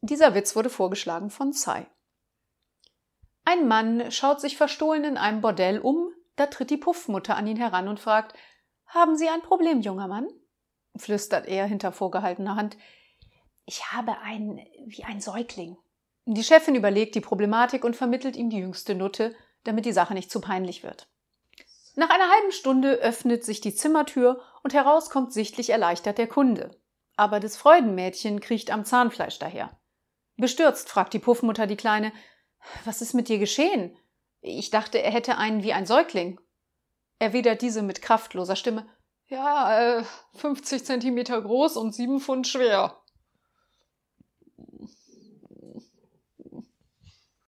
Dieser Witz wurde vorgeschlagen von Sai. Ein Mann schaut sich verstohlen in einem Bordell um, da tritt die Puffmutter an ihn heran und fragt Haben Sie ein Problem, junger Mann? flüstert er hinter vorgehaltener Hand. Ich habe ein wie ein Säugling. Die Chefin überlegt die Problematik und vermittelt ihm die jüngste Nutte, damit die Sache nicht zu peinlich wird. Nach einer halben Stunde öffnet sich die Zimmertür und heraus kommt sichtlich erleichtert der Kunde. Aber das Freudenmädchen kriecht am Zahnfleisch daher. Bestürzt fragt die Puffmutter die Kleine, was ist mit dir geschehen? Ich dachte, er hätte einen wie ein Säugling. Erwidert diese mit kraftloser Stimme, ja, äh, 50 Zentimeter groß und sieben Pfund schwer.